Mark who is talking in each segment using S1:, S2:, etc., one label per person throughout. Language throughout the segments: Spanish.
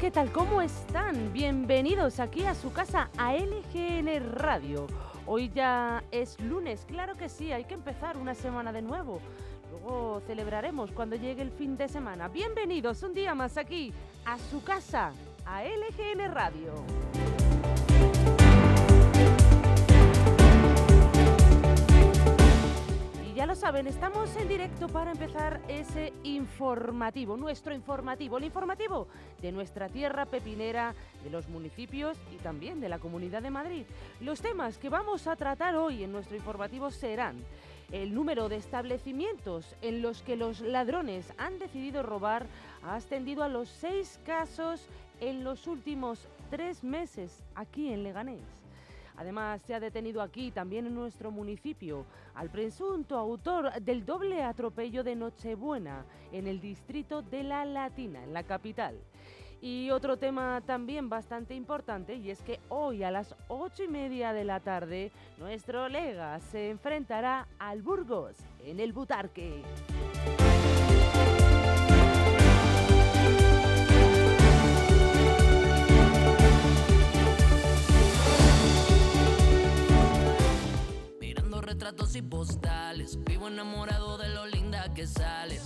S1: ¿Qué tal? ¿Cómo están? Bienvenidos aquí a su casa, a LGN Radio. Hoy ya es lunes, claro que sí, hay que empezar una semana de nuevo. Luego celebraremos cuando llegue el fin de semana. Bienvenidos un día más aquí, a su casa, a LGN Radio. Lo saben, estamos en directo para empezar ese informativo, nuestro informativo, el informativo de nuestra tierra pepinera, de los municipios y también de la Comunidad de Madrid. Los temas que vamos a tratar hoy en nuestro informativo serán el número de establecimientos en los que los ladrones han decidido robar ha ascendido a los seis casos en los últimos tres meses aquí en Leganés. Además, se ha detenido aquí, también en nuestro municipio, al presunto autor del doble atropello de Nochebuena en el distrito de La Latina, en la capital. Y otro tema también bastante importante, y es que hoy a las ocho y media de la tarde, nuestro Lega se enfrentará al Burgos en el Butarque.
S2: Y postales, vivo enamorado de lo linda que sales.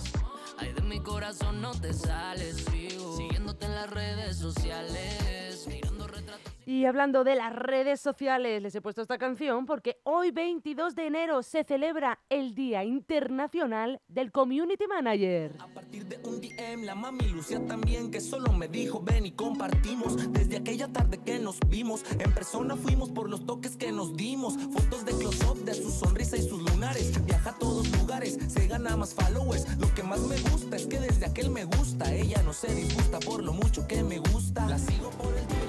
S2: Ay, de mi corazón no te sales, sigo siguiéndote en las redes sociales. Mirando retratos.
S1: Y hablando de las redes sociales, les he puesto esta canción porque hoy 22 de enero se celebra el Día Internacional del Community Manager.
S3: A partir de un DM, la mami Lucía también, que solo me dijo ven y compartimos. Desde aquella tarde que nos vimos, en persona fuimos por los toques que nos dimos. Fotos de close-up de su sonrisa y sus Viaja a todos lugares, se gana más followers. Lo que más me gusta es que desde aquel me gusta, ella no se disgusta por lo mucho que me gusta. La sigo por el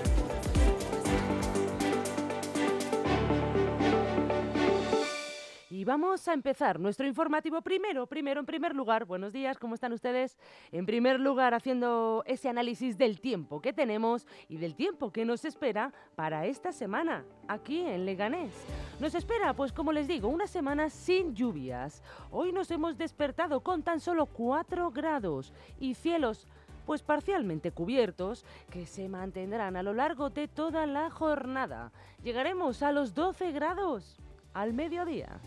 S1: Y vamos a empezar nuestro informativo primero, primero en primer lugar, buenos días, ¿cómo están ustedes? En primer lugar, haciendo ese análisis del tiempo que tenemos y del tiempo que nos espera para esta semana aquí en Leganés. Nos espera, pues como les digo, una semana sin lluvias. Hoy nos hemos despertado con tan solo 4 grados y cielos pues parcialmente cubiertos, que se mantendrán a lo largo de toda la jornada. Llegaremos a los 12 grados al mediodía.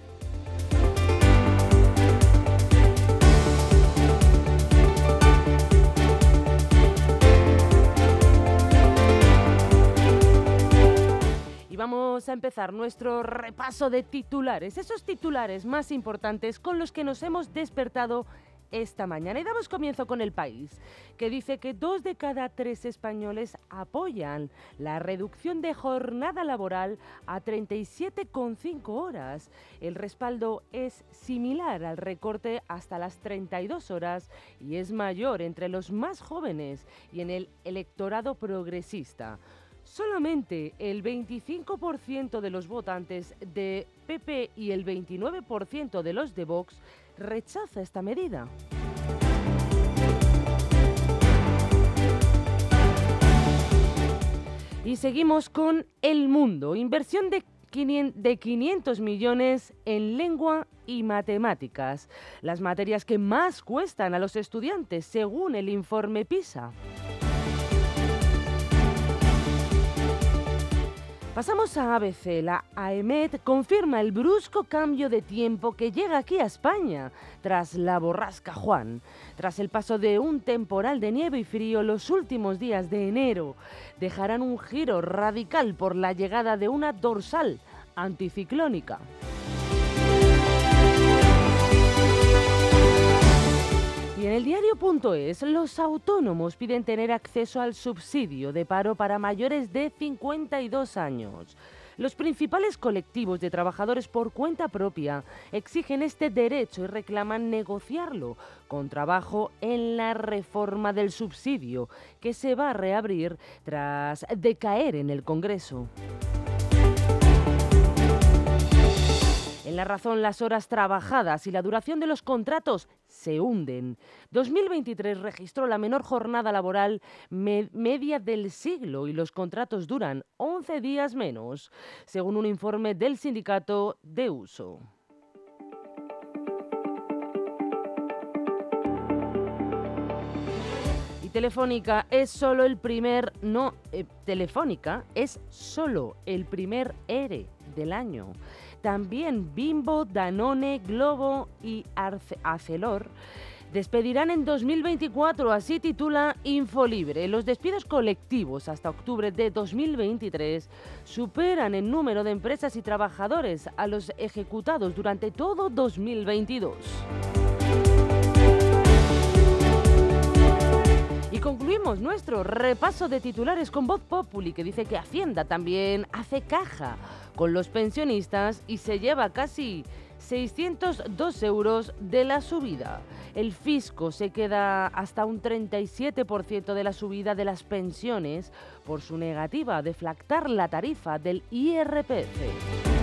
S1: Y vamos a empezar nuestro repaso de titulares, esos titulares más importantes con los que nos hemos despertado esta mañana. Y damos comienzo con el país, que dice que dos de cada tres españoles apoyan la reducción de jornada laboral a 37,5 horas. El respaldo es similar al recorte hasta las 32 horas y es mayor entre los más jóvenes y en el electorado progresista. Solamente el 25% de los votantes de PP y el 29% de los de Vox rechaza esta medida. Y seguimos con El Mundo, inversión de 500 de 500 millones en lengua y matemáticas, las materias que más cuestan a los estudiantes según el informe PISA. Pasamos a ABC. La AEMET confirma el brusco cambio de tiempo que llega aquí a España tras la borrasca Juan. Tras el paso de un temporal de nieve y frío, los últimos días de enero dejarán un giro radical por la llegada de una dorsal anticiclónica. En el diario.es, los autónomos piden tener acceso al subsidio de paro para mayores de 52 años. Los principales colectivos de trabajadores por cuenta propia exigen este derecho y reclaman negociarlo con trabajo en la reforma del subsidio, que se va a reabrir tras decaer en el Congreso. En la razón, las horas trabajadas y la duración de los contratos se hunden. 2023 registró la menor jornada laboral media del siglo y los contratos duran 11 días menos, según un informe del sindicato de uso. Y Telefónica es solo el primer, no, eh, Telefónica es solo el primer ERE del año. También Bimbo, Danone, Globo y Acelor despedirán en 2024, así titula Infolibre. Los despidos colectivos hasta octubre de 2023 superan en número de empresas y trabajadores a los ejecutados durante todo 2022. Y concluimos nuestro repaso de titulares con Voz Populi, que dice que Hacienda también hace caja con los pensionistas y se lleva casi 602 euros de la subida. El fisco se queda hasta un 37% de la subida de las pensiones por su negativa a deflactar la tarifa del IRPF.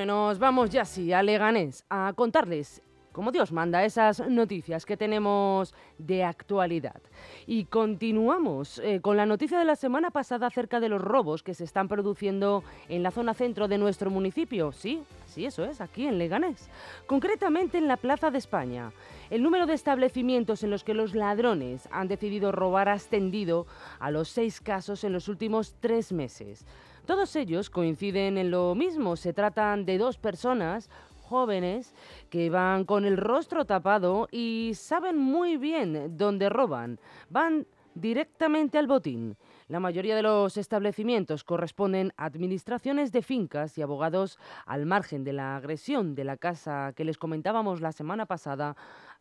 S1: Bueno, nos vamos ya sí a Leganés a contarles, como Dios manda, esas noticias que tenemos de actualidad. Y continuamos eh, con la noticia de la semana pasada acerca de los robos que se están produciendo en la zona centro de nuestro municipio. Sí, sí, eso es, aquí en Leganés. Concretamente en la Plaza de España. El número de establecimientos en los que los ladrones han decidido robar ha ascendido a los seis casos en los últimos tres meses. Todos ellos coinciden en lo mismo. Se tratan de dos personas jóvenes que van con el rostro tapado y saben muy bien dónde roban. Van directamente al botín. La mayoría de los establecimientos corresponden a administraciones de fincas y abogados al margen de la agresión de la casa que les comentábamos la semana pasada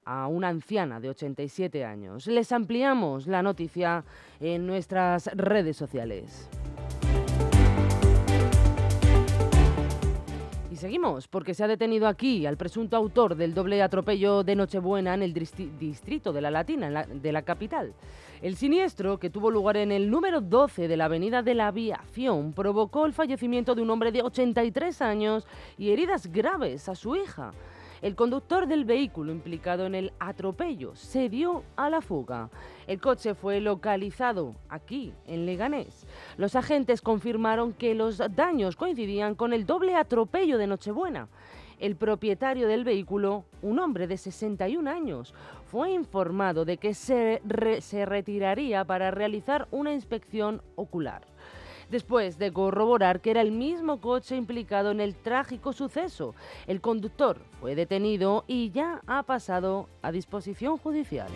S1: a una anciana de 87 años. Les ampliamos la noticia en nuestras redes sociales. Seguimos, porque se ha detenido aquí al presunto autor del doble atropello de Nochebuena en el distri- distrito de la Latina, de la capital. El siniestro, que tuvo lugar en el número 12 de la Avenida de la Aviación, provocó el fallecimiento de un hombre de 83 años y heridas graves a su hija. El conductor del vehículo implicado en el atropello se dio a la fuga. El coche fue localizado aquí, en Leganés. Los agentes confirmaron que los daños coincidían con el doble atropello de Nochebuena. El propietario del vehículo, un hombre de 61 años, fue informado de que se, se retiraría para realizar una inspección ocular después de corroborar que era el mismo coche implicado en el trágico suceso. El conductor fue detenido y ya ha pasado a disposición judicial.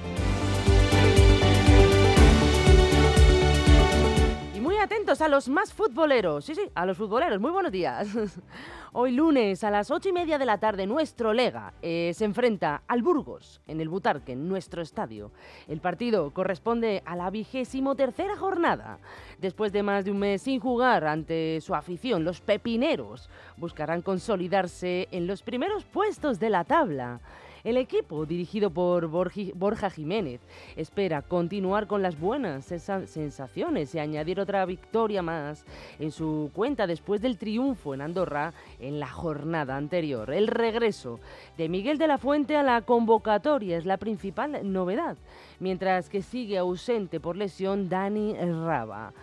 S1: Atentos a los más futboleros. Sí, sí, a los futboleros. Muy buenos días. Hoy lunes a las ocho y media de la tarde, nuestro Lega eh, se enfrenta al Burgos en el Butarque, en nuestro estadio. El partido corresponde a la vigésimo tercera jornada. Después de más de un mes sin jugar ante su afición, los pepineros buscarán consolidarse en los primeros puestos de la tabla. El equipo, dirigido por Borja Jiménez, espera continuar con las buenas sensa- sensaciones y añadir otra victoria más en su cuenta después del triunfo en Andorra en la jornada anterior. El regreso de Miguel de la Fuente a la convocatoria es la principal novedad, mientras que sigue ausente por lesión Dani Raba.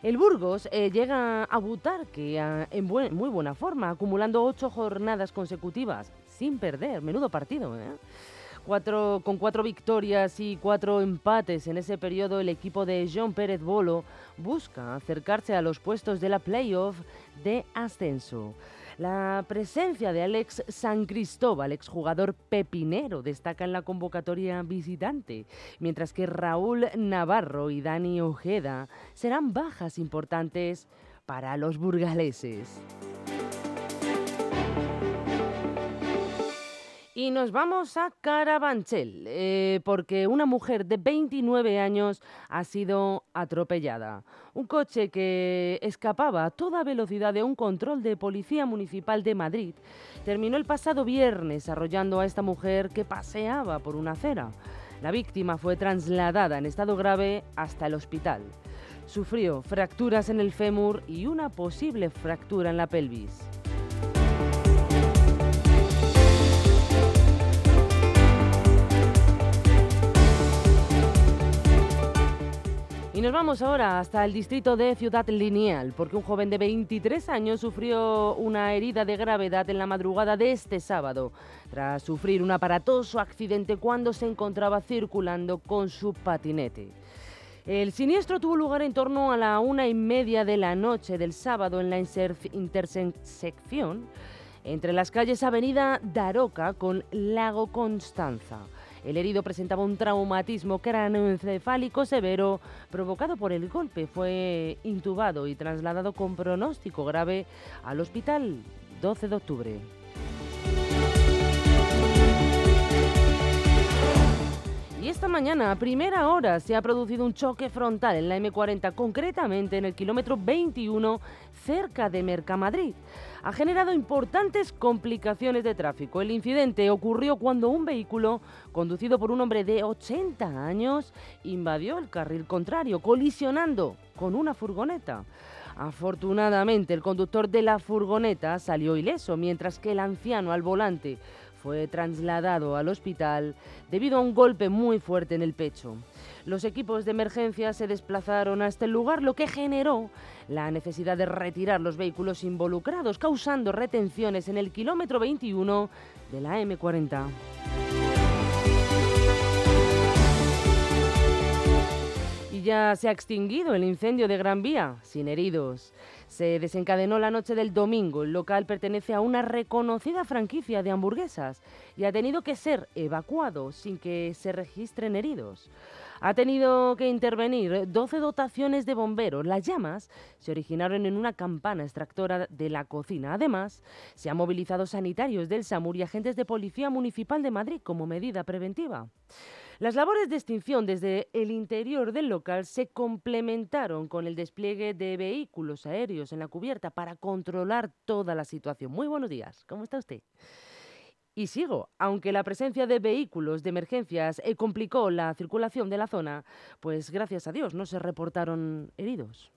S1: El Burgos eh, llega a Butarque ah, en buen- muy buena forma, acumulando ocho jornadas consecutivas sin perder. Menudo partido, ¿eh? cuatro, con cuatro victorias y cuatro empates en ese periodo, el equipo de John Pérez Bolo busca acercarse a los puestos de la playoff de ascenso. La presencia de Alex San Cristóbal, exjugador pepinero, destaca en la convocatoria visitante, mientras que Raúl Navarro y Dani Ojeda serán bajas importantes para los burgaleses. Y nos vamos a Carabanchel, eh, porque una mujer de 29 años ha sido atropellada. Un coche que escapaba a toda velocidad de un control de policía municipal de Madrid terminó el pasado viernes arrollando a esta mujer que paseaba por una acera. La víctima fue trasladada en estado grave hasta el hospital. Sufrió fracturas en el fémur y una posible fractura en la pelvis. Y nos vamos ahora hasta el distrito de Ciudad Lineal, porque un joven de 23 años sufrió una herida de gravedad en la madrugada de este sábado, tras sufrir un aparatoso accidente cuando se encontraba circulando con su patinete. El siniestro tuvo lugar en torno a la una y media de la noche del sábado en la intersección entre las calles Avenida Daroca con Lago Constanza. El herido presentaba un traumatismo craneoencefálico severo provocado por el golpe. Fue intubado y trasladado con pronóstico grave al hospital 12 de octubre. Esta mañana, a primera hora, se ha producido un choque frontal en la M40, concretamente en el kilómetro 21, cerca de Mercamadrid ha generado importantes complicaciones de tráfico. El incidente ocurrió cuando un vehículo conducido por un hombre de 80 años invadió el carril contrario, colisionando con una furgoneta. Afortunadamente, el conductor de la furgoneta salió ileso, mientras que el anciano al volante fue trasladado al hospital debido a un golpe muy fuerte en el pecho. Los equipos de emergencia se desplazaron a este lugar, lo que generó la necesidad de retirar los vehículos involucrados, causando retenciones en el kilómetro 21 de la M40. Se ha extinguido el incendio de Gran Vía, sin heridos. Se desencadenó la noche del domingo. El local pertenece a una reconocida franquicia de hamburguesas y ha tenido que ser evacuado sin que se registren heridos ha tenido que intervenir 12 dotaciones de bomberos. Las llamas se originaron en una campana extractora de la cocina. Además, se han movilizado sanitarios del SAMUR y agentes de Policía Municipal de Madrid como medida preventiva. Las labores de extinción desde el interior del local se complementaron con el despliegue de vehículos aéreos en la cubierta para controlar toda la situación. Muy buenos días, ¿cómo está usted? Y sigo, aunque la presencia de vehículos de emergencias eh, complicó la circulación de la zona, pues gracias a Dios no se reportaron heridos.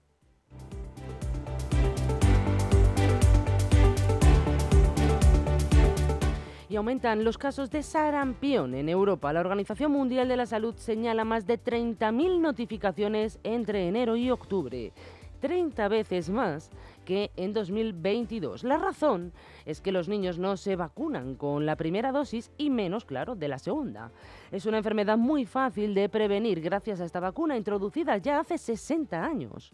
S1: Y aumentan los casos de sarampión en Europa. La Organización Mundial de la Salud señala más de 30.000 notificaciones entre enero y octubre. 30 veces más que en 2022. La razón es que los niños no se vacunan con la primera dosis y menos, claro, de la segunda. Es una enfermedad muy fácil de prevenir gracias a esta vacuna introducida ya hace 60 años.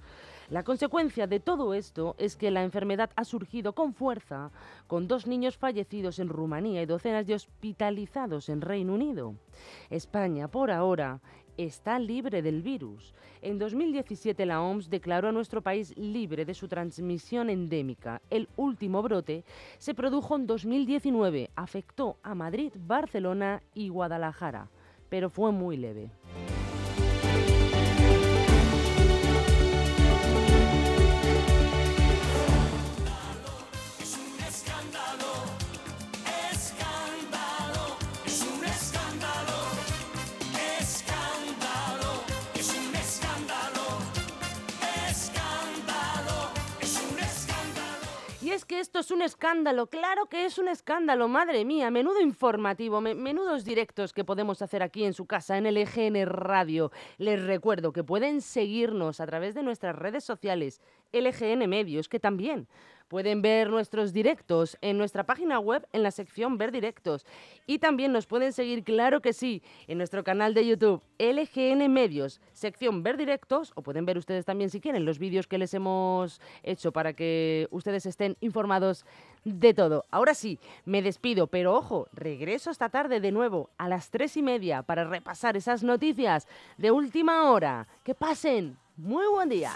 S1: La consecuencia de todo esto es que la enfermedad ha surgido con fuerza, con dos niños fallecidos en Rumanía y docenas de hospitalizados en Reino Unido. España, por ahora, está libre del virus. En 2017 la OMS declaró a nuestro país libre de su transmisión endémica. El último brote se produjo en 2019, afectó a Madrid, Barcelona y Guadalajara, pero fue muy leve. Esto es un escándalo, claro que es un escándalo, madre mía, menudo informativo, menudos directos que podemos hacer aquí en su casa, en el EGN Radio. Les recuerdo que pueden seguirnos a través de nuestras redes sociales, LGN Medios, que también Pueden ver nuestros directos en nuestra página web en la sección Ver Directos. Y también nos pueden seguir, claro que sí, en nuestro canal de YouTube LGN Medios, sección Ver Directos, o pueden ver ustedes también si quieren los vídeos que les hemos hecho para que ustedes estén informados de todo. Ahora sí, me despido, pero ojo, regreso esta tarde de nuevo a las tres y media para repasar esas noticias de última hora. Que pasen. Muy buen día.